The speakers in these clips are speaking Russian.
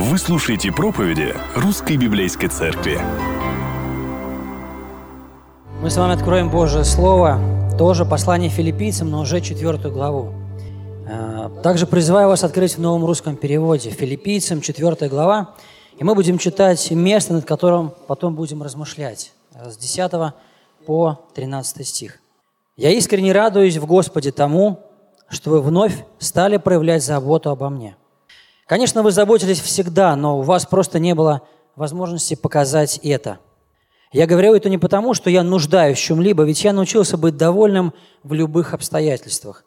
Вы слушаете проповеди Русской Библейской Церкви. Мы с вами откроем Божье Слово, тоже послание филиппийцам, но уже четвертую главу. Э, также призываю вас открыть в новом русском переводе. Филиппийцам, четвертая глава. И мы будем читать место, над которым потом будем размышлять. С 10 по 13 стих. «Я искренне радуюсь в Господе тому, что вы вновь стали проявлять заботу обо мне. Конечно, вы заботились всегда, но у вас просто не было возможности показать это. Я говорю это не потому, что я нуждаюсь в чем-либо, ведь я научился быть довольным в любых обстоятельствах.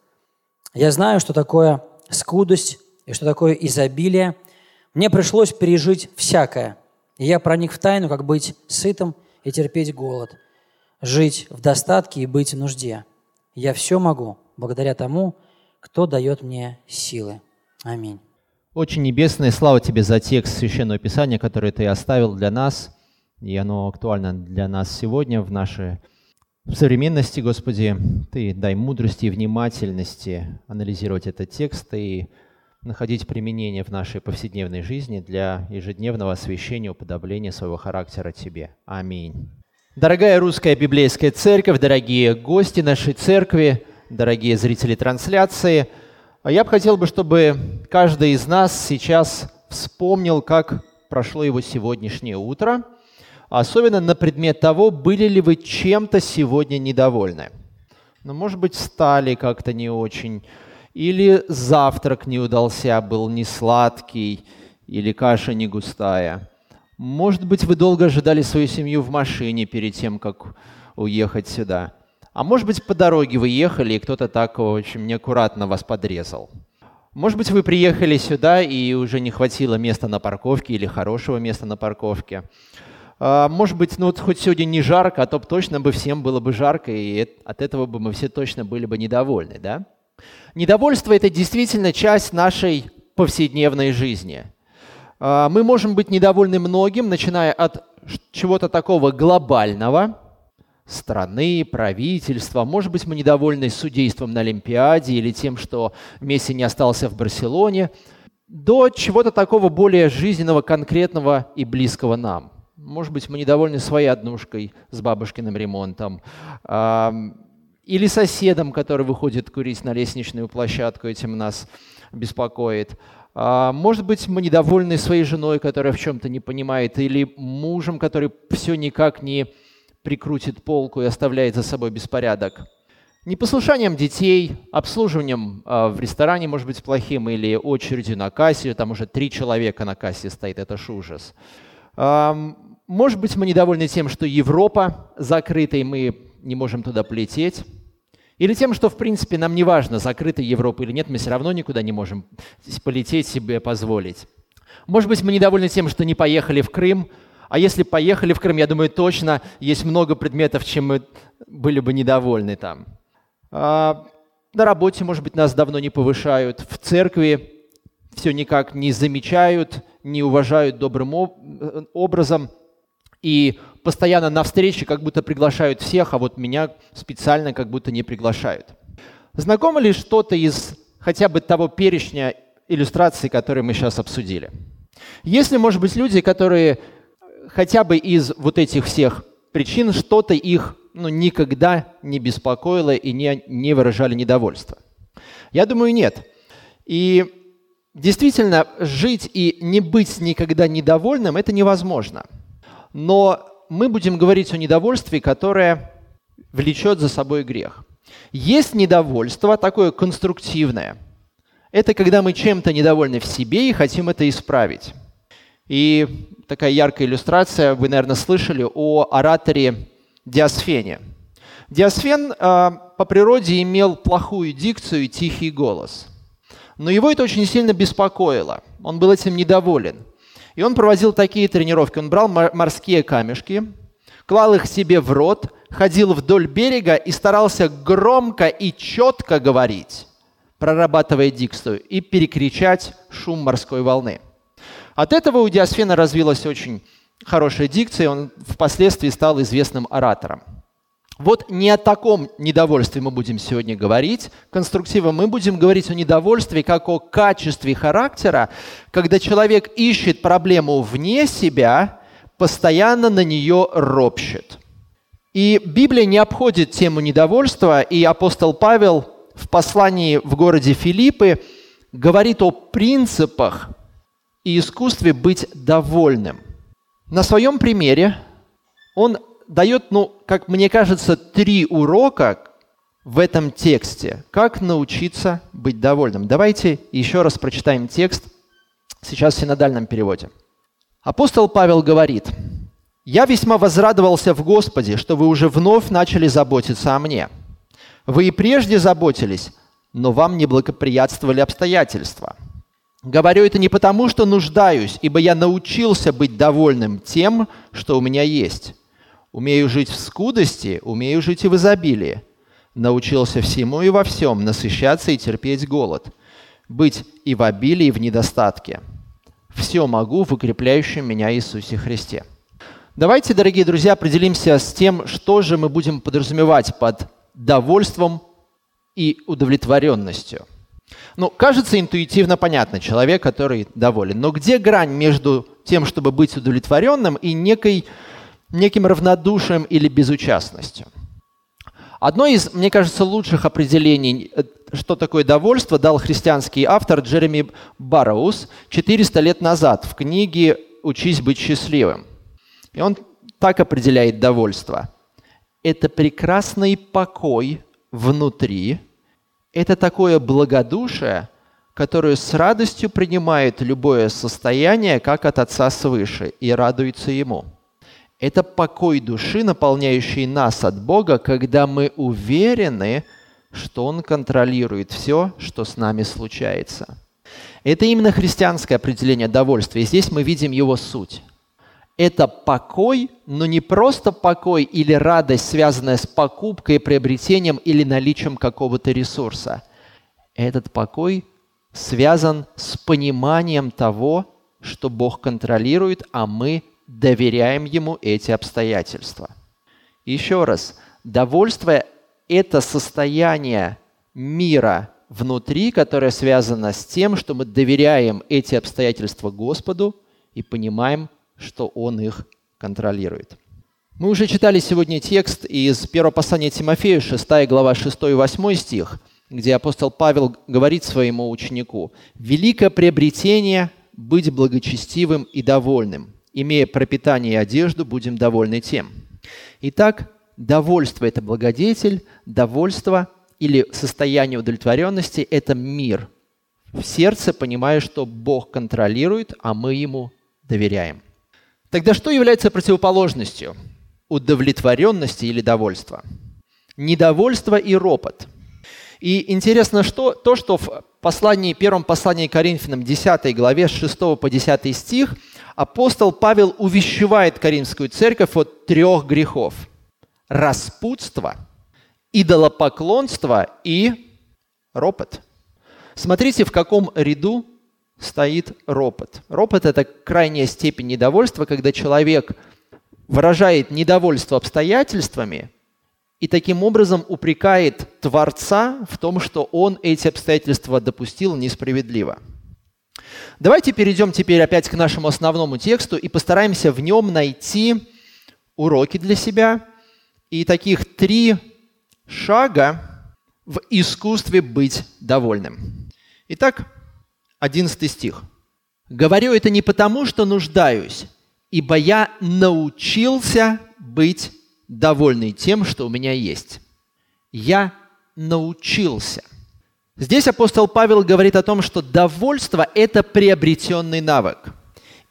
Я знаю, что такое скудость и что такое изобилие. Мне пришлось пережить всякое, и я проник в тайну, как быть сытым и терпеть голод, жить в достатке и быть в нужде. Я все могу благодаря тому, кто дает мне силы. Аминь. Очень небесная слава Тебе за текст Священного Писания, который Ты оставил для нас, и оно актуально для нас сегодня в нашей в современности, Господи. Ты дай мудрости и внимательности анализировать этот текст и находить применение в нашей повседневной жизни для ежедневного освящения, уподобления своего характера Тебе. Аминь. Дорогая русская библейская церковь, дорогие гости нашей церкви, дорогие зрители трансляции, я бы хотел бы, чтобы каждый из нас сейчас вспомнил, как прошло его сегодняшнее утро, особенно на предмет того, были ли вы чем-то сегодня недовольны. Ну, может быть, встали как-то не очень, или завтрак не удался, был не сладкий, или каша не густая – может быть, вы долго ожидали свою семью в машине перед тем, как уехать сюда. А может быть, по дороге вы ехали, и кто-то так очень неаккуратно вас подрезал. Может быть, вы приехали сюда, и уже не хватило места на парковке или хорошего места на парковке. А, может быть, ну вот хоть сегодня не жарко, а то точно бы всем было бы жарко, и от этого бы мы все точно были бы недовольны, да? Недовольство – это действительно часть нашей повседневной жизни – а, мы можем быть недовольны многим, начиная от чего-то такого глобального, страны, правительства. Может быть, мы недовольны судейством на Олимпиаде или тем, что Месси не остался в Барселоне, до чего-то такого более жизненного, конкретного и близкого нам. Может быть, мы недовольны своей однушкой с бабушкиным ремонтом, или соседом, который выходит курить на лестничную площадку, этим нас беспокоит. А, может быть, мы недовольны своей женой, которая в чем-то не понимает, или мужем, который все никак не прикрутит полку и оставляет за собой беспорядок. Непослушанием детей, обслуживанием а, в ресторане может быть плохим, или очередью на кассе, там уже три человека на кассе стоит, это ж ужас. Может быть, мы недовольны тем, что Европа закрыта, и мы не можем туда полететь. Или тем, что, в принципе, нам не важно, закрыта Европа или нет, мы все равно никуда не можем полететь себе позволить. Может быть, мы недовольны тем, что не поехали в Крым, а если поехали в Крым, я думаю, точно есть много предметов, чем мы были бы недовольны там. А, на работе, может быть, нас давно не повышают, в церкви все никак не замечают, не уважают добрым э, образом – и постоянно на встречи как будто приглашают всех, а вот меня специально как будто не приглашают. Знакомо ли что-то из хотя бы того перечня иллюстраций, которые мы сейчас обсудили? Если, может быть, люди, которые хотя бы из вот этих всех причин что-то их ну, никогда не беспокоило и не, не выражали недовольство? Я думаю, нет. И действительно, жить и не быть никогда недовольным – это невозможно – но мы будем говорить о недовольстве, которое влечет за собой грех. Есть недовольство такое конструктивное. Это когда мы чем-то недовольны в себе и хотим это исправить. И такая яркая иллюстрация, вы, наверное, слышали о ораторе Диасфене. Диасфен э, по природе имел плохую дикцию и тихий голос. Но его это очень сильно беспокоило. Он был этим недоволен – и он проводил такие тренировки. Он брал морские камешки, клал их себе в рот, ходил вдоль берега и старался громко и четко говорить, прорабатывая дикцию, и перекричать шум морской волны. От этого у Диасфена развилась очень хорошая дикция, и он впоследствии стал известным оратором. Вот не о таком недовольстве мы будем сегодня говорить. Конструктивно мы будем говорить о недовольстве как о качестве характера, когда человек ищет проблему вне себя, постоянно на нее ропщет. И Библия не обходит тему недовольства, и апостол Павел в послании в городе Филиппы говорит о принципах и искусстве быть довольным. На своем примере он дает, ну, как мне кажется, три урока в этом тексте, как научиться быть довольным. Давайте еще раз прочитаем текст сейчас в синодальном переводе. Апостол Павел говорит, «Я весьма возрадовался в Господе, что вы уже вновь начали заботиться о мне. Вы и прежде заботились, но вам не благоприятствовали обстоятельства. Говорю это не потому, что нуждаюсь, ибо я научился быть довольным тем, что у меня есть. Умею жить в скудости, умею жить и в изобилии. Научился всему и во всем, насыщаться и терпеть голод. Быть и в обилии, и в недостатке. Все могу в укрепляющем меня Иисусе Христе. Давайте, дорогие друзья, определимся с тем, что же мы будем подразумевать под довольством и удовлетворенностью. Ну, кажется интуитивно понятно, человек, который доволен. Но где грань между тем, чтобы быть удовлетворенным, и некой, неким равнодушием или безучастностью? Одно из, мне кажется, лучших определений, э, что такое довольство, дал христианский автор Джереми Барроуз 400 лет назад в книге «Учись быть счастливым». И он так определяет довольство. Это прекрасный покой внутри, это такое благодушие, которое с радостью принимает любое состояние, как от Отца свыше, и радуется Ему. Это покой души, наполняющий нас от Бога, когда мы уверены, что Он контролирует все, что с нами случается. Это именно христианское определение довольствия. И здесь мы видим его суть это покой, но не просто покой или радость, связанная с покупкой, приобретением или наличием какого-то ресурса. Этот покой связан с пониманием того, что Бог контролирует, а мы доверяем Ему эти обстоятельства. Еще раз, довольство – это состояние мира внутри, которое связано с тем, что мы доверяем эти обстоятельства Господу и понимаем, что Он их контролирует. Мы уже читали сегодня текст из первого послания Тимофею, 6 глава, 6 и 8 стих, где апостол Павел говорит своему ученику, «Великое приобретение – быть благочестивым и довольным. Имея пропитание и одежду, будем довольны тем». Итак, довольство – это благодетель, довольство или состояние удовлетворенности – это мир. В сердце понимая, что Бог контролирует, а мы Ему доверяем – Тогда что является противоположностью удовлетворенности или довольства? Недовольство и ропот. И интересно что, то, что в послании, первом послании Коринфянам 10 главе с 6 по 10 стих апостол Павел увещевает Коринфскую церковь от трех грехов. Распутство, идолопоклонство и ропот. Смотрите, в каком ряду стоит ропот. Ропот – это крайняя степень недовольства, когда человек выражает недовольство обстоятельствами и таким образом упрекает Творца в том, что он эти обстоятельства допустил несправедливо. Давайте перейдем теперь опять к нашему основному тексту и постараемся в нем найти уроки для себя и таких три шага в искусстве быть довольным. Итак, 11 стих. «Говорю это не потому, что нуждаюсь, ибо я научился быть довольный тем, что у меня есть. Я научился». Здесь апостол Павел говорит о том, что довольство – это приобретенный навык –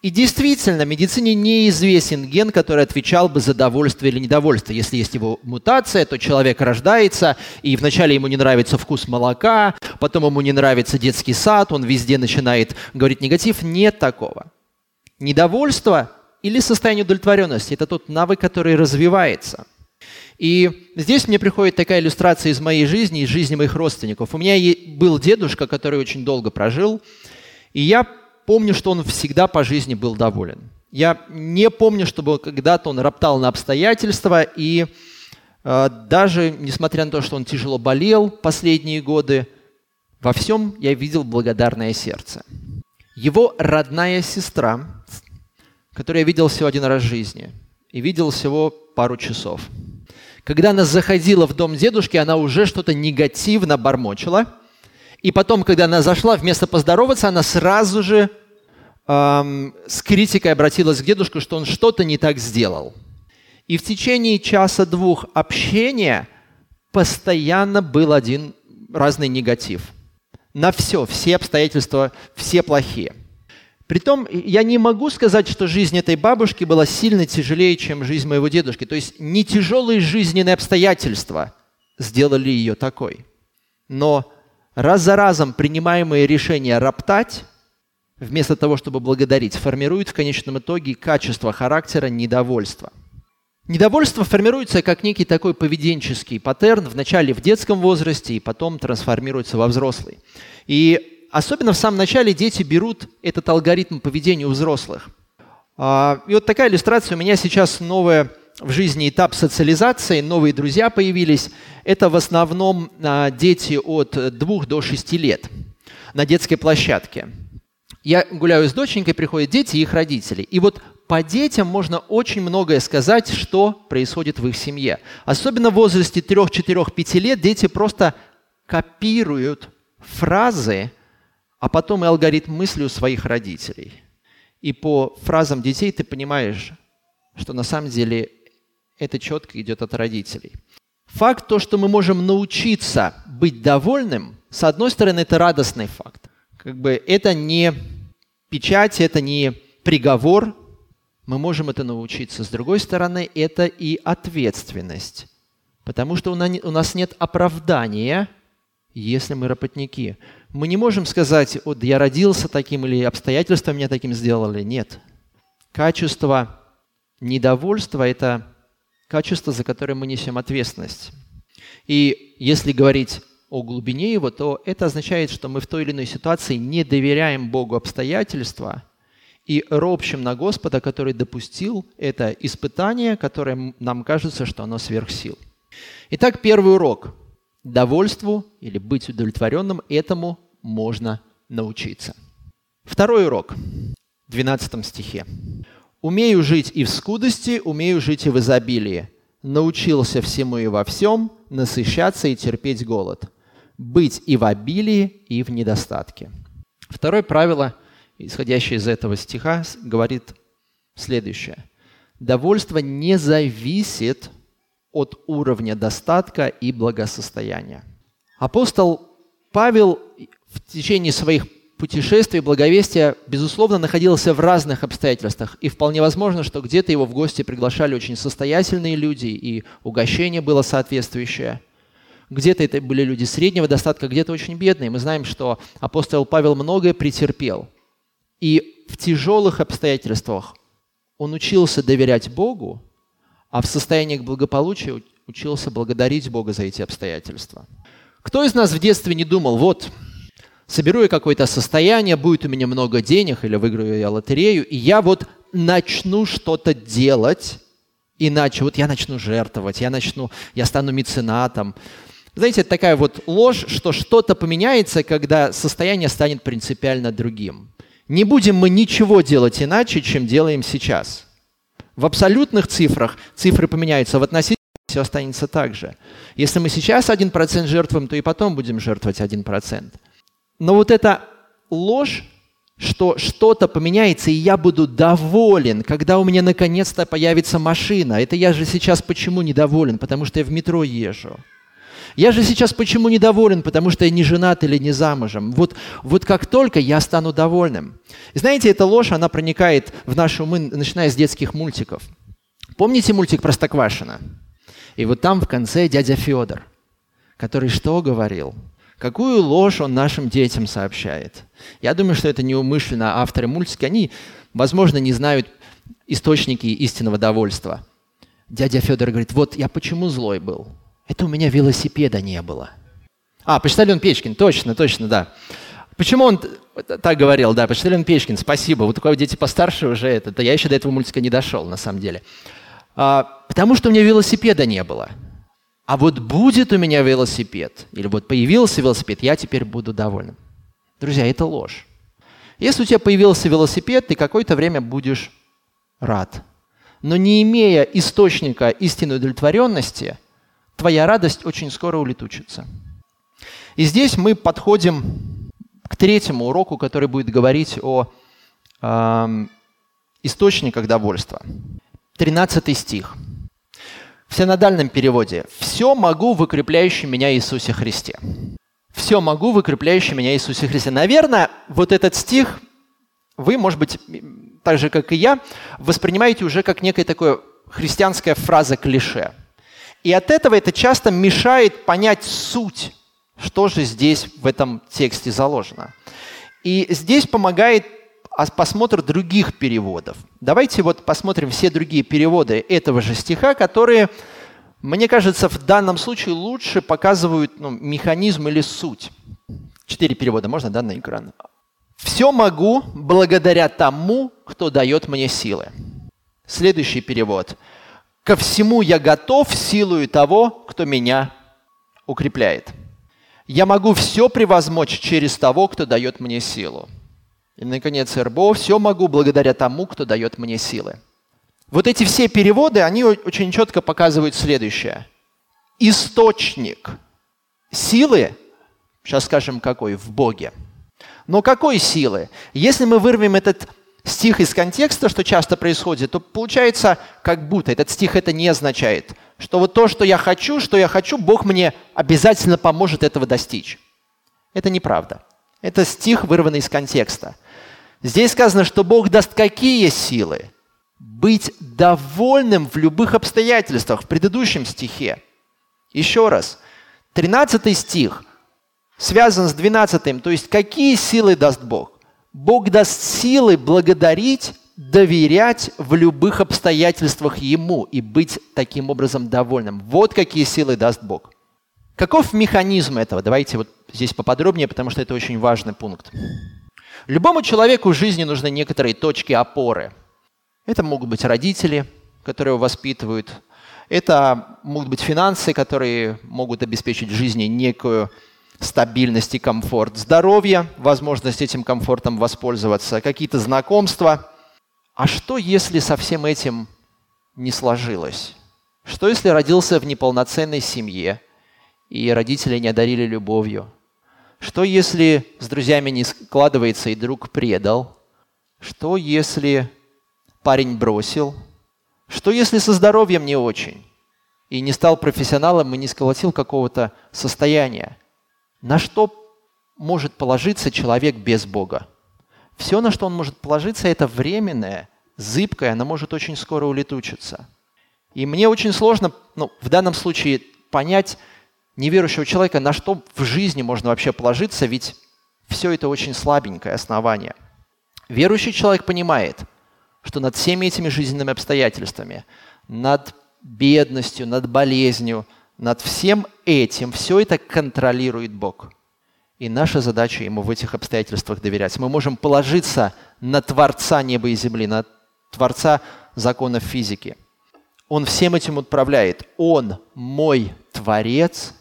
и действительно, медицине неизвестен ген, который отвечал бы за довольствие или недовольство. Если есть его мутация, то человек рождается, и вначале ему не нравится вкус молока, потом ему не нравится детский сад, он везде начинает говорить негатив. Нет такого. Недовольство или состояние удовлетворенности – это тот навык, который развивается. И здесь мне приходит такая иллюстрация из моей жизни, из жизни моих родственников. У меня был дедушка, который очень долго прожил, и я помню, что он всегда по жизни был доволен. Я не помню, чтобы когда-то он роптал на обстоятельства и А, даже несмотря на то, что он тяжело болел последние годы, во всем я видел благодарное сердце. Его родная сестра, которую я видел всего один раз в жизни, и видел всего пару часов. Когда она заходила в дом дедушки, она уже что-то негативно бормочила. И потом, когда она зашла, вместо поздороваться, она сразу же с критикой обратилась к дедушке, что он что-то не так сделал. И в течение часа-двух общения постоянно был один разный негатив. На все, все обстоятельства, все плохие. Притом, я не могу сказать, что жизнь этой бабушки была сильно тяжелее, чем жизнь моего дедушки. То есть не тяжелые жизненные обстоятельства сделали ее такой. Но раз за разом принимаемые решения роптать, вместо того, чтобы благодарить, формируют в конечном итоге качество характера недовольства. Недовольство формируется как некий такой поведенческий паттерн, вначале в детском возрасте и потом трансформируется во взрослый. И особенно в самом начале дети берут этот алгоритм поведения у взрослых. А, и вот такая иллюстрация. У меня сейчас новая в жизни этап социализации, новые друзья появились. Это в основном а, дети от 2 до 6 лет на детской площадке. Я гуляю с доченькой, приходят дети и их родители. И вот по детям можно очень многое сказать, что происходит в их семье. Особенно в возрасте 3, 4, 5 лет дети просто копируют фразы, а потом и алгоритм мысли у своих родителей. И по фразам детей ты понимаешь, что на самом деле это четко идет от родителей. Факт то, что мы можем научиться быть довольным, с одной стороны, это радостный факт. Как бы это не печать, это не приговор, мы можем это научиться. С другой стороны, это и ответственность. Потому что у нас нет оправдания, если мы работники. Мы не можем сказать, вот я родился таким или обстоятельства меня таким сделали. Нет. Качество недовольства – это качество, за которое мы несем ответственность. И если говорить о глубине его, то это означает, что мы в той или иной ситуации не доверяем Богу обстоятельства и ропщим на Господа, который допустил это испытание, которое нам кажется, что оно сверх сил. Итак, первый урок – довольству или быть удовлетворенным, этому можно научиться. Второй урок, в 12 стихе. «Умею жить и в скудости, умею жить и в изобилии. Научился всему и во всем, насыщаться и терпеть голод. Быть и в обилии, и в недостатке». Второе правило, исходящее из этого стиха, говорит следующее. Довольство не зависит от уровня достатка и благосостояния. Апостол Павел в течение своих путешествий, благовестия, безусловно, находился в разных обстоятельствах. И вполне возможно, что где-то его в гости приглашали очень состоятельные люди, и угощение было соответствующее. Где-то это были люди среднего достатка, где-то очень бедные. Мы знаем, что апостол Павел многое претерпел. И в тяжелых обстоятельствах он учился доверять Богу, а в состояниях благополучия учился благодарить Бога за эти обстоятельства. Кто из нас в детстве не думал, вот, соберу я какое-то состояние, будет у меня много денег, или выиграю я лотерею, и я вот начну что-то делать, иначе вот я начну жертвовать, я начну, я стану меценатом. Знаете, это такая вот ложь, что что-то поменяется, когда состояние станет принципиально другим. Не будем мы ничего делать иначе, чем делаем сейчас – в абсолютных цифрах цифры поменяются, в относительных все останется так же. Если мы сейчас 1% жертвуем, то и потом будем жертвовать 1%. Но вот эта ложь, что что-то поменяется, и я буду доволен, когда у меня наконец-то появится машина. Это я же сейчас почему недоволен? Потому что я в метро езжу. Я же сейчас почему недоволен? Потому что я не женат или не замужем. Вот, вот как только я стану довольным. И знаете, эта ложь, она проникает в наши умы, начиная с детских мультиков. Помните мультик «Простоквашино»? И вот там в конце дядя Федор, который что говорил? Какую ложь он нашим детям сообщает? Я думаю, что это неумышленно авторы мультика. Они, возможно, не знают источники истинного довольства. Дядя Федор говорит, вот я почему злой был? Это у меня велосипеда не было. А, почтальон Печкин, точно, точно, да. Почему он так говорил, да, почтальон Печкин, спасибо. Вот кого дети постарше уже, это, да я еще до этого мультика не дошел, на самом деле. А, потому что у меня велосипеда не было. А вот будет у меня велосипед, или вот появился велосипед, я теперь буду доволен. Друзья, это ложь. Если у тебя появился велосипед, ты какое-то время будешь рад. Но не имея источника истинной удовлетворенности, твоя радость очень скоро улетучится. И здесь мы подходим к третьему уроку, который будет говорить о э, источниках довольства. 13 стих. В синодальном переводе «Все могу в укрепляющем меня Иисусе Христе». «Все могу в укрепляющем меня Иисусе Христе». Наверное, вот этот стих вы, может быть, так же, как и я, воспринимаете уже как некая такая христианская фраза-клише. И от этого это часто мешает понять суть, что же здесь в этом тексте заложено. И здесь помогает посмотр других переводов. Давайте вот посмотрим все другие переводы этого же стиха, которые, мне кажется, в данном случае лучше показывают ну, механизм или суть. Четыре перевода можно, да, на экран? «Все могу благодаря тому, кто дает мне силы». Следующий перевод. «Ко всему я готов силою того, кто меня укрепляет». «Я могу все превозмочь через того, кто дает мне силу». И, наконец, РБО «Все могу благодаря тому, кто дает мне силы». Вот эти все переводы, они очень четко показывают следующее. Источник силы, сейчас скажем какой, в Боге – но какой силы? Если мы вырвем этот стих из контекста, что часто происходит, то получается, как будто этот стих это не означает, что вот то, что я хочу, что я хочу, Бог мне обязательно поможет этого достичь. Это неправда. Это стих, вырванный из контекста. Здесь сказано, что Бог даст какие силы? Быть довольным в любых обстоятельствах, в предыдущем стихе. Еще раз, 13 стих связан с 12. То есть какие силы даст Бог? Бог даст силы благодарить, доверять в любых обстоятельствах Ему и быть таким образом довольным. Вот какие силы даст Бог. Каков механизм этого? Давайте вот здесь поподробнее, потому что это очень важный пункт. Любому человеку в жизни нужны некоторые точки опоры. Это могут быть родители, которые его воспитывают. Это могут быть финансы, которые могут обеспечить жизни некую стабильность и комфорт здоровья, возможность этим комфортом воспользоваться, какие-то знакомства. А что, если со всем этим не сложилось? Что, если родился в неполноценной семье, и родители не одарили любовью? Что, если с друзьями не складывается, и друг предал? Что, если парень бросил? Что, если со здоровьем не очень? И не стал профессионалом, и не сколотил какого-то состояния? На что может положиться человек без Бога? Все, на что он может положиться, это временное, зыбкое, оно может очень скоро улетучиться. И мне очень сложно, ну, в данном случае, понять неверующего человека, на что в жизни можно вообще положиться, ведь все это очень слабенькое основание. Верующий человек понимает, что над всеми этими жизненными обстоятельствами, над бедностью, над болезнью – над всем этим, все это контролирует Бог. И наша задача ему в этих обстоятельствах доверять. Мы можем положиться на Творца неба и земли, на Творца законов физики. Он всем этим управляет. Он мой Творец,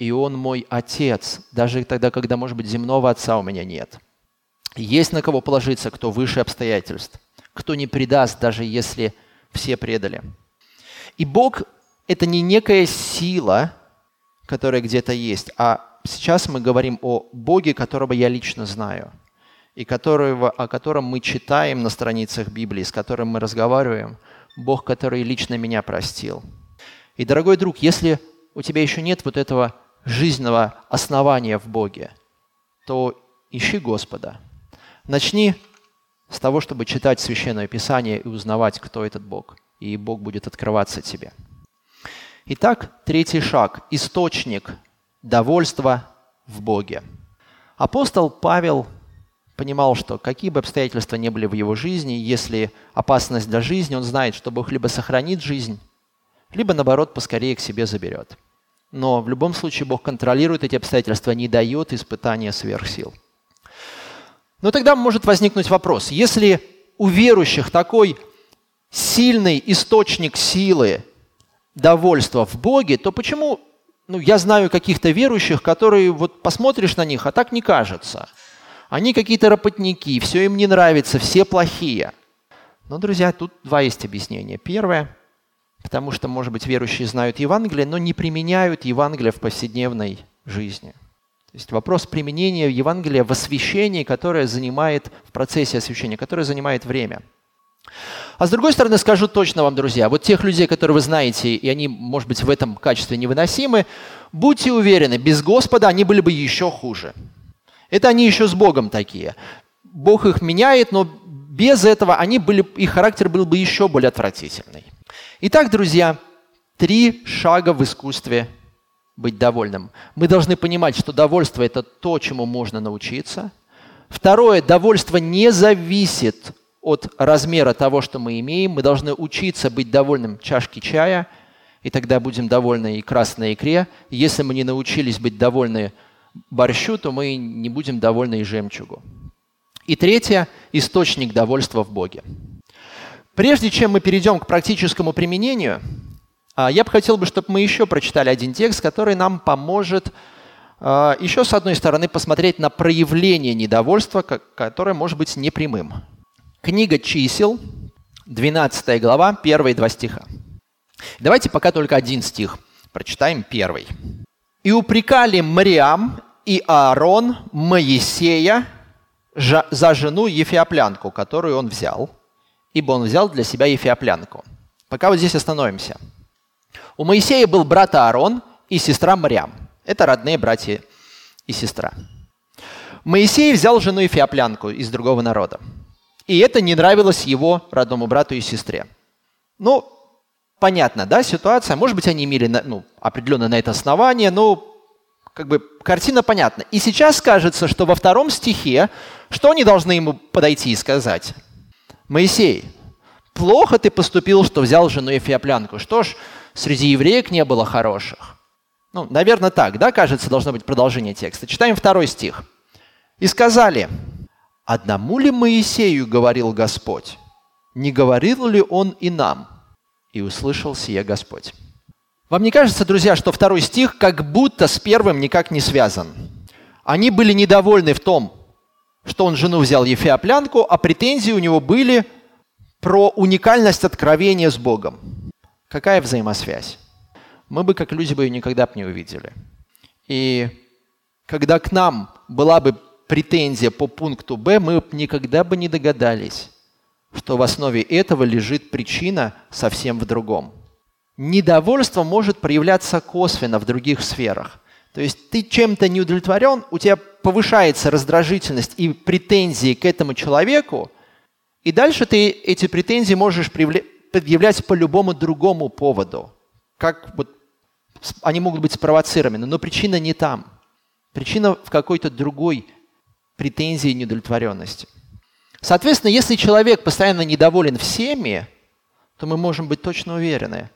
и Он мой Отец, даже тогда, когда, может быть, земного Отца у меня нет. Есть на кого положиться, кто выше обстоятельств, кто не предаст, даже если все предали. И Бог это не некая сила, которая где-то есть, а сейчас мы говорим о Боге, которого я лично знаю, и которого, о котором мы читаем на страницах Библии, с которым мы разговариваем, Бог, который лично меня простил. И, дорогой друг, если у тебя еще нет вот этого жизненного основания в Боге, то ищи Господа. Начни с того, чтобы читать Священное Писание и узнавать, кто этот Бог. И Бог будет открываться тебе. Итак, третий шаг – источник довольства в Боге. Апостол Павел понимал, что какие бы обстоятельства не были в его жизни, если опасность для жизни, он знает, что Бог либо сохранит жизнь, либо, наоборот, поскорее к себе заберет. Но в любом случае Бог контролирует эти обстоятельства, не дает испытания сверх сил. Но тогда может возникнуть вопрос, если у верующих такой сильный источник силы довольство в Боге, то почему, ну, я знаю каких-то верующих, которые вот посмотришь на них, а так не кажется. Они какие-то работники, все им не нравится, все плохие. Но, друзья, тут два есть объяснения. Первое, потому что, может быть, верующие знают Евангелие, но не применяют Евангелие в повседневной жизни. То есть вопрос применения Евангелия в освящении, которое занимает, в процессе освящения, которое занимает время – а с другой стороны, скажу точно вам, друзья, вот тех людей, которые вы знаете, и они, может быть, в этом качестве невыносимы, будьте уверены, без Господа они были бы еще хуже. Это они еще с Богом такие. Бог их меняет, но без этого они были, их характер был бы еще более отвратительный. Итак, друзья, три шага в искусстве быть довольным. Мы должны понимать, что довольство – это то, чему можно научиться. Второе, довольство не зависит от размера того, что мы имеем. Мы должны учиться быть довольным чашки чая, и тогда будем довольны и красной икре. Если мы не научились быть довольны борщу, то мы не будем довольны и жемчугу. И третье – источник довольства в Боге. Прежде чем мы перейдем к практическому применению, а, я бы хотел, бы, чтобы мы еще прочитали один текст, который нам поможет а, еще, с одной стороны, посмотреть на проявление недовольства, которое может быть непрямым. Книга чисел, 12 глава, первые два стиха. Давайте пока только один стих. Прочитаем первый. «И упрекали Мариам и Аарон Моисея за жену Ефиоплянку, которую он взял, ибо он взял для себя Ефиоплянку». Пока вот здесь остановимся. У Моисея был брат Аарон и сестра Мариам. Это родные братья и сестра. Моисей взял жену Ефиоплянку из другого народа. И это не нравилось его родному брату и сестре. Ну, понятно, да, ситуация. Может быть, они имели ну, определенно на это основание, но как бы картина понятна. И сейчас кажется, что во втором стихе, что они должны ему подойти и сказать? Моисей, плохо ты поступил, что взял жену Эфиоплянку. Что ж, среди евреек не было хороших. Ну, наверное, так, да, кажется, должно быть продолжение текста. Читаем второй стих. «И сказали, Одному ли Моисею говорил Господь? Не говорил ли он и нам? И услышал сие Господь. Вам не кажется, друзья, что второй стих как будто с первым никак не связан? Они были недовольны в том, что он жену взял Ефеоплянку, а претензии у него были про уникальность откровения с Богом. Какая взаимосвязь? Мы бы, как люди, бы ее никогда бы не увидели. И когда к нам была бы претензия по пункту Б, мы никогда бы не догадались, что в основе этого лежит причина совсем в другом. Недовольство может проявляться косвенно в других сферах. То есть ты чем-то не удовлетворен, у тебя повышается раздражительность и претензии к этому человеку, и дальше ты эти претензии можешь предъявлять по любому другому поводу. Как вот они могут быть спровоцированы, но причина не там. Причина в какой-то другой претензии и неудовлетворенности. Соответственно, если человек постоянно недоволен всеми, то мы можем быть точно уверены,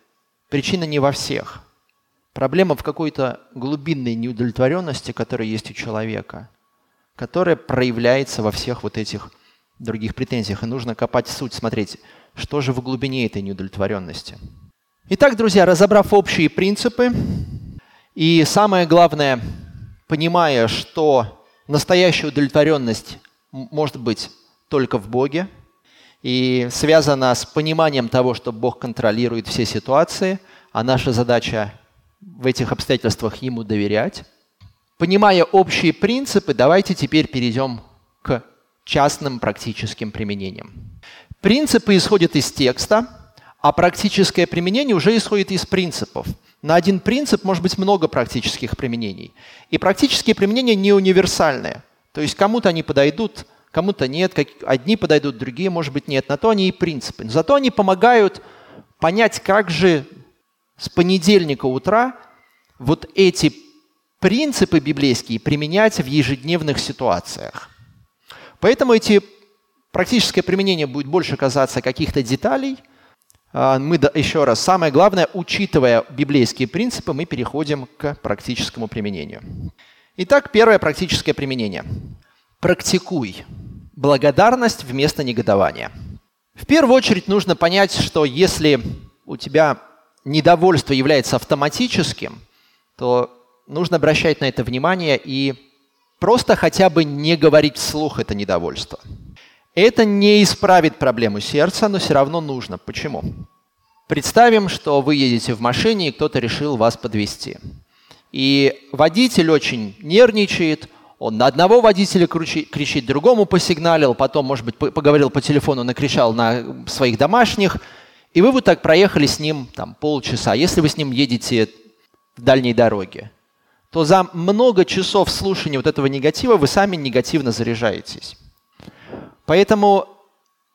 причина не во всех. Проблема в какой-то глубинной неудовлетворенности, которая есть у человека, которая проявляется во всех вот этих других претензиях. И нужно копать суть, смотреть, что же в глубине этой неудовлетворенности. Итак, друзья, разобрав общие принципы, и самое главное, понимая, что Настоящая удовлетворенность может быть только в Боге и связана с пониманием того, что Бог контролирует все ситуации, а наша задача в этих обстоятельствах Ему доверять. Понимая общие принципы, давайте теперь перейдем к частным практическим применениям. Принципы исходят из текста, а практическое применение уже исходит из принципов – на один принцип может быть много практических применений. И практические применения не универсальные. То есть кому-то они подойдут, кому-то нет, одни подойдут, другие, может быть, нет. На то они и принципы. зато они помогают понять, как же с понедельника утра вот эти принципы библейские применять в ежедневных ситуациях. Поэтому эти практическое применение будет больше казаться каких-то деталей – мы еще раз, самое главное, учитывая библейские принципы, мы переходим к практическому применению. Итак, первое практическое применение. Практикуй благодарность вместо негодования. В первую очередь нужно понять, что если у тебя недовольство является автоматическим, то нужно обращать на это внимание и просто хотя бы не говорить вслух это недовольство. Это не исправит проблему сердца, но все равно нужно. Почему? Представим, что вы едете в машине, и кто-то решил вас подвести. И водитель очень нервничает, он на одного водителя кричит, другому посигналил, потом, может быть, поговорил по телефону, накричал на своих домашних, и вы вот так проехали с ним там, полчаса. Если вы с ним едете в дальней дороге, то за много часов слушания вот этого негатива вы сами негативно заряжаетесь. Поэтому,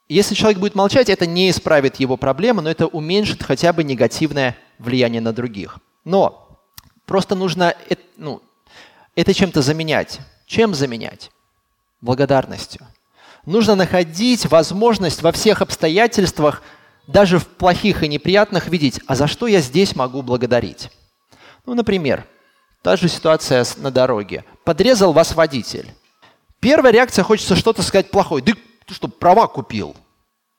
если человек будет молчать, это не исправит его проблемы, но это уменьшит хотя бы негативное влияние на других. Но просто нужно ну, это чем-то заменять. Чем заменять? Благодарностью. Нужно находить возможность во всех обстоятельствах, даже в плохих и неприятных, видеть, а за что я здесь могу благодарить. Ну, например, та же ситуация на дороге. Подрезал вас водитель. Первая реакция хочется что-то сказать плохое. Да ты что, права купил?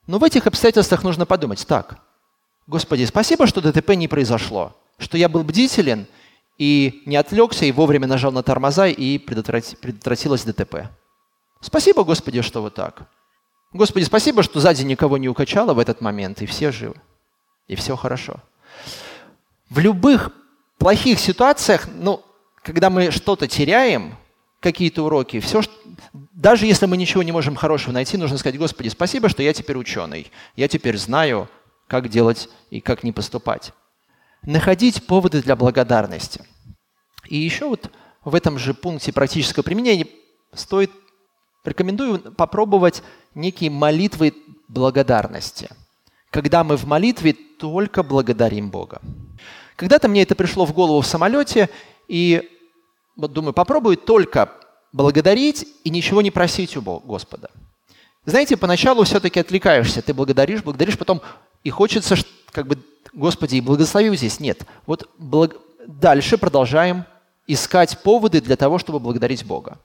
Но в этих обстоятельствах нужно подумать, так, Господи, спасибо, что ДТП не произошло, что я был бдителен и не отвлекся, и вовремя нажал на тормоза, и предотвратилось ДТП. Спасибо, Господи, что вот так. Господи, спасибо, что сзади никого не укачало в этот момент, и все живы, и все хорошо. В любых плохих ситуациях, ну, когда мы что-то теряем, какие-то уроки, все, даже если мы ничего не можем хорошего найти, нужно сказать, Господи, спасибо, что я теперь ученый. Я теперь знаю, как делать и как не поступать. Находить поводы для благодарности. И еще вот в этом же пункте практического применения стоит, рекомендую попробовать некие молитвы благодарности. Когда мы в молитве только благодарим Бога. Когда-то мне это пришло в голову в самолете, и вот думаю, попробую только благодарить и ничего не просить у Господа. Знаете, поначалу все-таки отвлекаешься, ты благодаришь, благодаришь, потом и хочется, как бы, Господи, и благослови здесь. Нет. Вот благ... дальше продолжаем искать поводы для того, чтобы благодарить Бога.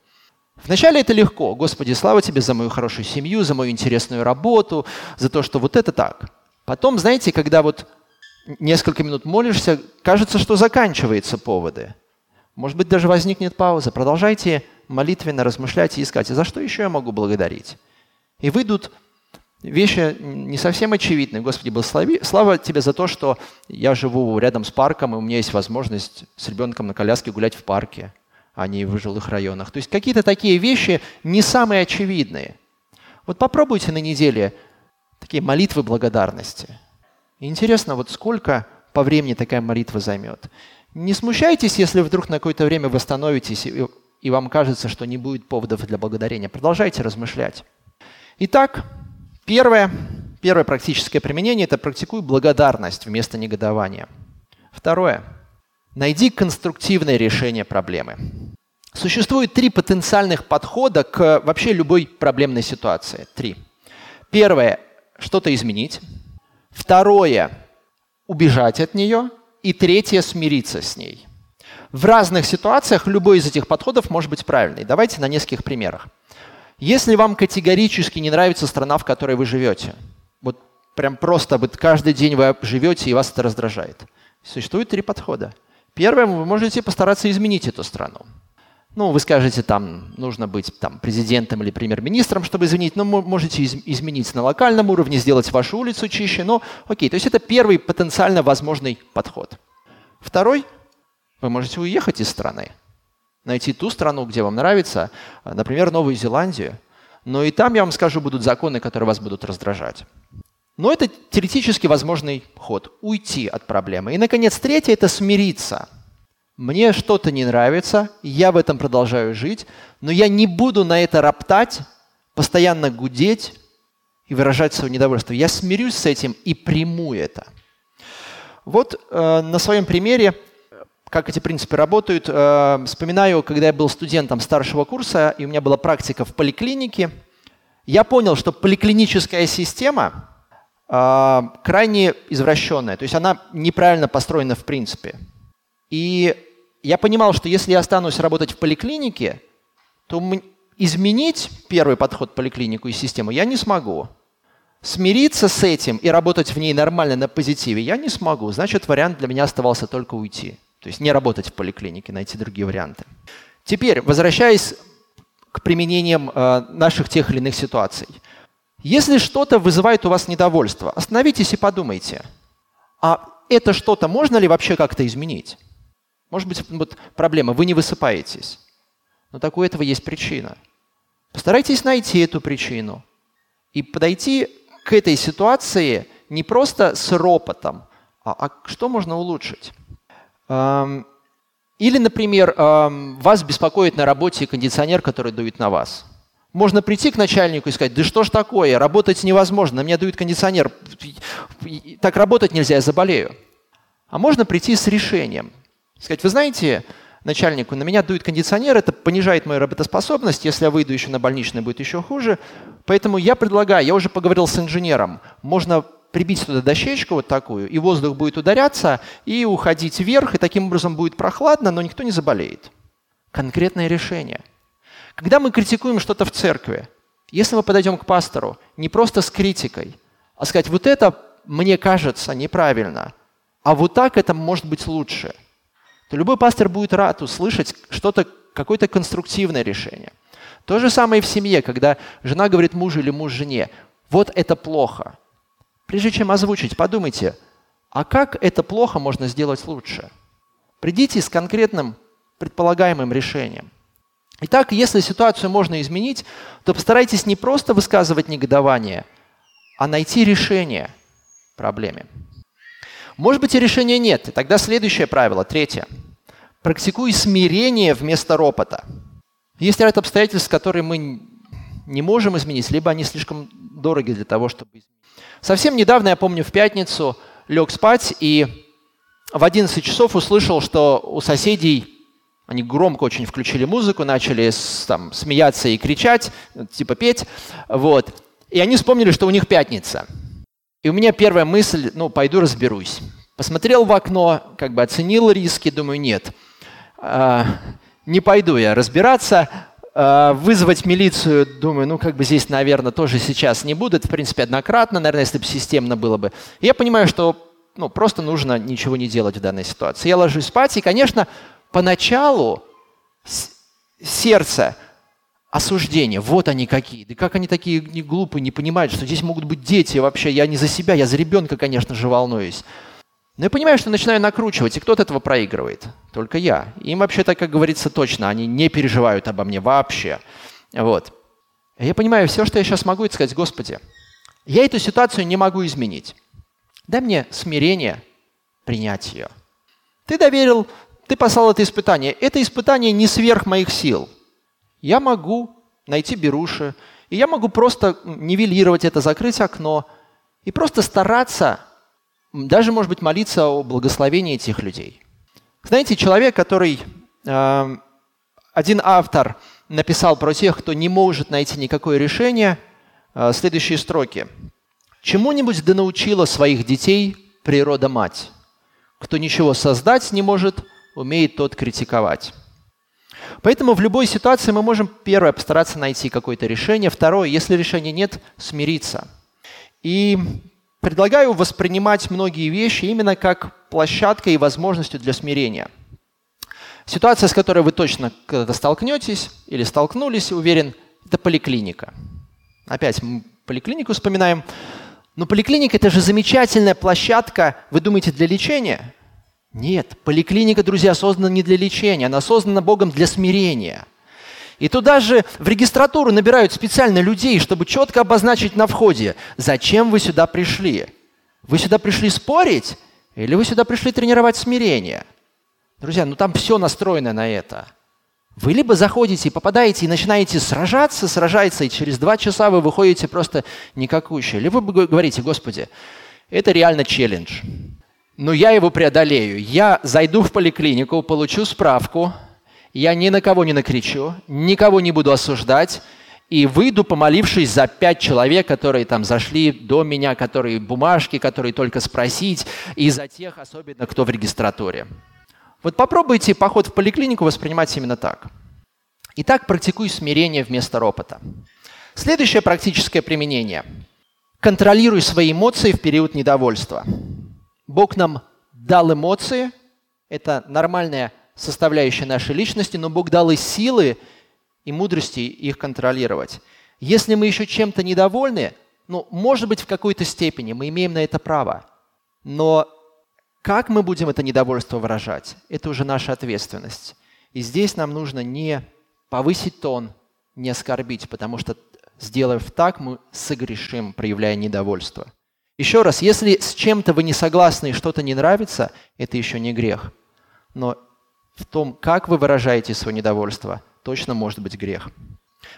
Вначале это легко. Господи, слава Тебе за мою хорошую семью, за мою интересную работу, за то, что вот это так. Потом, знаете, когда вот несколько минут молишься, кажется, что заканчиваются поводы. Может быть, даже возникнет пауза. Продолжайте молитвенно размышлять и искать. За что еще я могу благодарить? И выйдут вещи не совсем очевидные. Господи, благослови. Слава Тебе за то, что я живу рядом с парком, и у меня есть возможность с ребенком на коляске гулять в парке, а не в жилых районах. То есть какие-то такие вещи не самые очевидные. Вот попробуйте на неделе такие молитвы благодарности. Интересно, вот сколько по времени такая молитва займет. Не смущайтесь, если вдруг на какое-то время восстановитесь и, и вам кажется, что не будет поводов для благодарения. Продолжайте размышлять. Итак, первое, первое практическое применение – это практикуй благодарность вместо негодования. Второе. Найди конструктивное решение проблемы. Существует три потенциальных подхода к вообще любой проблемной ситуации. Три. Первое – что-то изменить. Второе – убежать от нее – и третье – смириться с ней. В разных ситуациях любой из этих подходов может быть правильный. Давайте на нескольких примерах. Если вам категорически не нравится страна, в которой вы живете, вот прям просто вот каждый день вы живете и вас это раздражает, существует три подхода. Первое, вы можете постараться изменить эту страну. Ну, вы скажете, там нужно быть там, президентом или премьер-министром, чтобы изменить. Но можете из- изменить на локальном уровне, сделать вашу улицу чище. Но окей, то есть это первый потенциально возможный подход. Второй, вы можете уехать из страны, найти ту страну, где вам нравится, например, Новую Зеландию. Но и там, я вам скажу, будут законы, которые вас будут раздражать. Но это теоретически возможный ход – уйти от проблемы. И, наконец, третье – это смириться – мне что-то не нравится, я в этом продолжаю жить, но я не буду на это роптать, постоянно гудеть и выражать свое недовольство. Я смирюсь с этим и приму это. Вот э, на своем примере, как эти принципы работают, э, вспоминаю, когда я был студентом старшего курса, и у меня была практика в поликлинике, я понял, что поликлиническая система э, крайне извращенная, то есть она неправильно построена в принципе. И я понимал, что если я останусь работать в поликлинике, то изменить первый подход поликлинику и систему я не смогу. смириться с этим и работать в ней нормально на позитиве я не смогу. Значит, вариант для меня оставался только уйти. То есть не работать в поликлинике, найти другие варианты. Теперь, возвращаясь к применениям э, наших тех или иных ситуаций. Если что-то вызывает у вас недовольство, остановитесь и подумайте, а это что-то можно ли вообще как-то изменить? Может быть, вот проблема, вы не высыпаетесь. Но так у этого есть причина. Постарайтесь найти эту причину и подойти к этой ситуации не просто с ропотом, а, а что можно улучшить. Или, например, вас беспокоит на работе кондиционер, который дует на вас. Можно прийти к начальнику и сказать, да что ж такое, работать невозможно, на меня дует кондиционер, так работать нельзя, я заболею. А можно прийти с решением. Сказать, вы знаете, начальнику, на меня дует кондиционер, это понижает мою работоспособность, если я выйду еще на больничный, будет еще хуже. Поэтому я предлагаю, я уже поговорил с инженером, можно прибить туда дощечку вот такую, и воздух будет ударяться, и уходить вверх, и таким образом будет прохладно, но никто не заболеет. Конкретное решение. Когда мы критикуем что-то в церкви, если мы подойдем к пастору не просто с критикой, а сказать, вот это мне кажется неправильно, а вот так это может быть лучше – то любой пастор будет рад услышать что-то, какое-то конструктивное решение. То же самое и в семье, когда жена говорит мужу или муж жене, вот это плохо. Прежде чем озвучить, подумайте, а как это плохо можно сделать лучше? Придите с конкретным предполагаемым решением. Итак, если ситуацию можно изменить, то постарайтесь не просто высказывать негодование, а найти решение проблеме. Может быть, и решения нет. Тогда следующее правило, третье. Практикуй смирение вместо ропота. Есть ряд обстоятельств, которые мы не можем изменить, либо они слишком дороги для того, чтобы изменить. Совсем недавно, я помню, в пятницу лег спать и в 11 часов услышал, что у соседей они громко очень включили музыку, начали там, смеяться и кричать, типа петь. Вот. И они вспомнили, что у них пятница – и у меня первая мысль, ну, пойду разберусь. Посмотрел в окно, как бы оценил риски, думаю, нет, э, не пойду я разбираться. Э, вызвать милицию, думаю, ну, как бы здесь, наверное, тоже сейчас не будет. В принципе, однократно, наверное, если бы системно было бы. я понимаю, что ну, просто нужно ничего не делать в данной ситуации. Я ложусь спать, и, конечно, поначалу сердце осуждение. Вот они какие. Да как они такие не глупые, не понимают, что здесь могут быть дети вообще. Я не за себя, я за ребенка, конечно же, волнуюсь. Но я понимаю, что начинаю накручивать, и кто от этого проигрывает? Только я. Им вообще-то, как говорится, точно, они не переживают обо мне вообще. Вот. Я понимаю, все, что я сейчас могу, это сказать, Господи, я эту ситуацию не могу изменить. Дай мне смирение принять ее. Ты доверил, ты послал это испытание. Это испытание не сверх моих сил – я могу найти беруши, и я могу просто нивелировать это, закрыть окно и просто стараться, даже, может быть, молиться о благословении этих людей. Знаете, человек, который... Э, один автор написал про тех, кто не может найти никакое решение, э, следующие строки. «Чему-нибудь да научила своих детей природа-мать. Кто ничего создать не может, умеет тот критиковать». Поэтому в любой ситуации мы можем, первое, постараться найти какое-то решение, второе, если решения нет, смириться. И предлагаю воспринимать многие вещи именно как площадкой и возможностью для смирения. Ситуация, с которой вы точно когда-то столкнетесь или столкнулись, уверен, это поликлиника. Опять мы поликлинику вспоминаем. Но поликлиника – это же замечательная площадка, вы думаете, для лечения? Нет, поликлиника, друзья, создана не для лечения, она создана Богом для смирения. И туда же в регистратуру набирают специально людей, чтобы четко обозначить на входе, зачем вы сюда пришли. Вы сюда пришли спорить или вы сюда пришли тренировать смирение? Друзья, ну там все настроено на это. Вы либо заходите и попадаете и начинаете сражаться, сражаться, и через два часа вы выходите просто никакущие. Либо вы говорите, Господи, это реально челлендж но я его преодолею. Я зайду в поликлинику, получу справку, я ни на кого не накричу, никого не буду осуждать, и выйду, помолившись за пять человек, которые там зашли до меня, которые бумажки, которые только спросить, и за тех, особенно кто в регистратуре. Вот попробуйте поход в поликлинику воспринимать именно так. Итак, практикуй смирение вместо ропота. Следующее практическое применение – контролируй свои эмоции в период недовольства. Бог нам дал эмоции, это нормальная составляющая нашей личности, но Бог дал и силы, и мудрости их контролировать. Если мы еще чем-то недовольны, ну, может быть, в какой-то степени мы имеем на это право, но как мы будем это недовольство выражать, это уже наша ответственность. И здесь нам нужно не повысить тон, не оскорбить, потому что, сделав так, мы согрешим, проявляя недовольство. Еще раз, если с чем-то вы не согласны и что-то не нравится, это еще не грех. Но в том, как вы выражаете свое недовольство, точно может быть грех.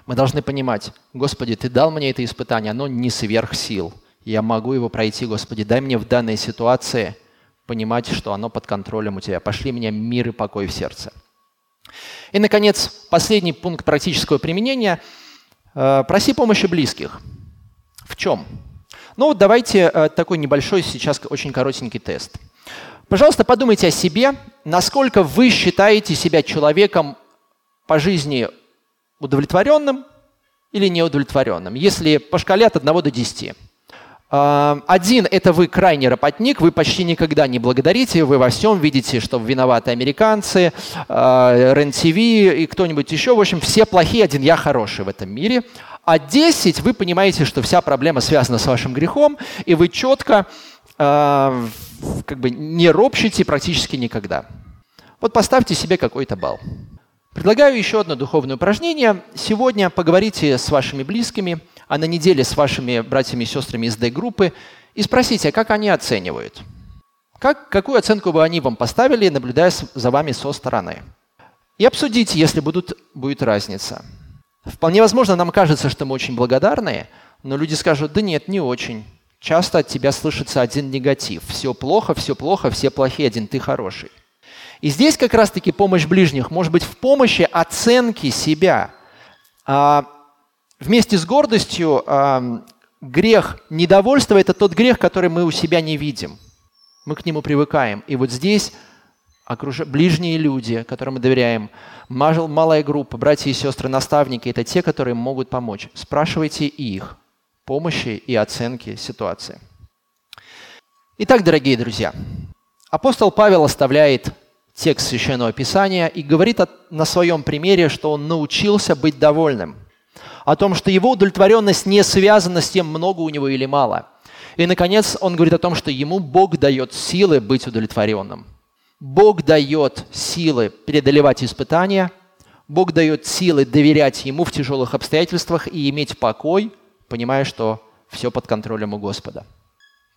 Мы должны понимать, Господи, Ты дал мне это испытание, оно не сверх сил. Я могу его пройти, Господи, дай мне в данной ситуации понимать, что оно под контролем у Тебя. Пошли мне мир и покой в сердце. И, наконец, последний пункт практического применения. Э, проси помощи близких. В чем? Ну вот давайте э, такой небольшой сейчас очень коротенький тест. Пожалуйста, подумайте о себе, насколько вы считаете себя человеком по жизни удовлетворенным или неудовлетворенным, если по шкале от 1 до 10. А, один – это вы крайне работник, вы почти никогда не благодарите, вы во всем видите, что виноваты американцы, а, РЕН-ТВ и кто-нибудь еще. В общем, все плохие, один я хороший в этом мире. А 10 вы понимаете, что вся проблема связана с вашим грехом, и вы четко а, как бы не ропщите практически никогда. Вот поставьте себе какой-то балл. Предлагаю еще одно духовное упражнение. Сегодня поговорите с вашими близкими, а на неделе с вашими братьями и сестрами из D-группы и спросите, как они оценивают. Как, какую оценку бы они вам поставили, наблюдая за вами со стороны. И обсудите, если будут, будет разница. Вполне возможно, нам кажется, что мы очень благодарные, но люди скажут, да нет, не очень. Часто от тебя слышится один негатив. Все плохо, все плохо, все плохие, один ты хороший. И здесь как раз-таки помощь ближних может быть в помощи оценки себя. А, вместе с гордостью а, грех недовольства – это тот грех, который мы у себя не видим. Мы к нему привыкаем. И вот здесь окруж... ближние люди, которым мы доверяем, малая группа, братья и сестры, наставники – это те, которые могут помочь. Спрашивайте их помощи и оценки ситуации. Итак, дорогие друзья, апостол Павел оставляет текст Священного Писания и говорит на своем примере, что он научился быть довольным. О том, что его удовлетворенность не связана с тем, много у него или мало. И, наконец, он говорит о том, что ему Бог дает силы быть удовлетворенным. Бог дает силы преодолевать испытания, Бог дает силы доверять Ему в тяжелых обстоятельствах и иметь покой, понимая, что все под контролем у Господа.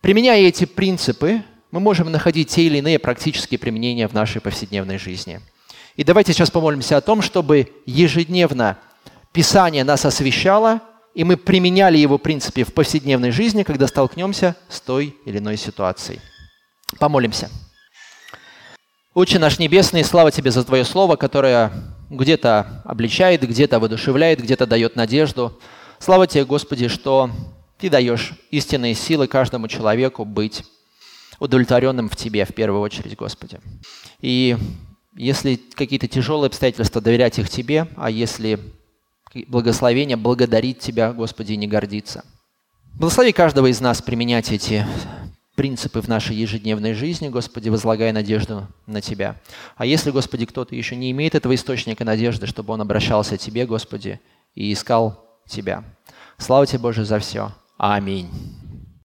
Применяя эти принципы, мы можем находить те или иные практические применения в нашей повседневной жизни. И давайте сейчас помолимся о том, чтобы ежедневно Писание нас освещало, и мы применяли его принципе в повседневной жизни, когда столкнемся с той или иной ситуацией. Помолимся. Отче наш Небесный, слава Тебе за Твое Слово, которое где-то обличает, где-то воодушевляет, где-то дает надежду. Слава Тебе, Господи, что Ты даешь истинные силы каждому человеку быть удовлетворенным в Тебе в первую очередь, Господи. И если какие-то тяжелые обстоятельства, доверять их Тебе, а если благословение, благодарить Тебя, Господи, и не гордиться. Благослови каждого из нас применять эти принципы в нашей ежедневной жизни, Господи, возлагая надежду на Тебя. А если, Господи, кто-то еще не имеет этого источника надежды, чтобы он обращался к Тебе, Господи, и искал Тебя. Слава Тебе, Боже, за все. Аминь.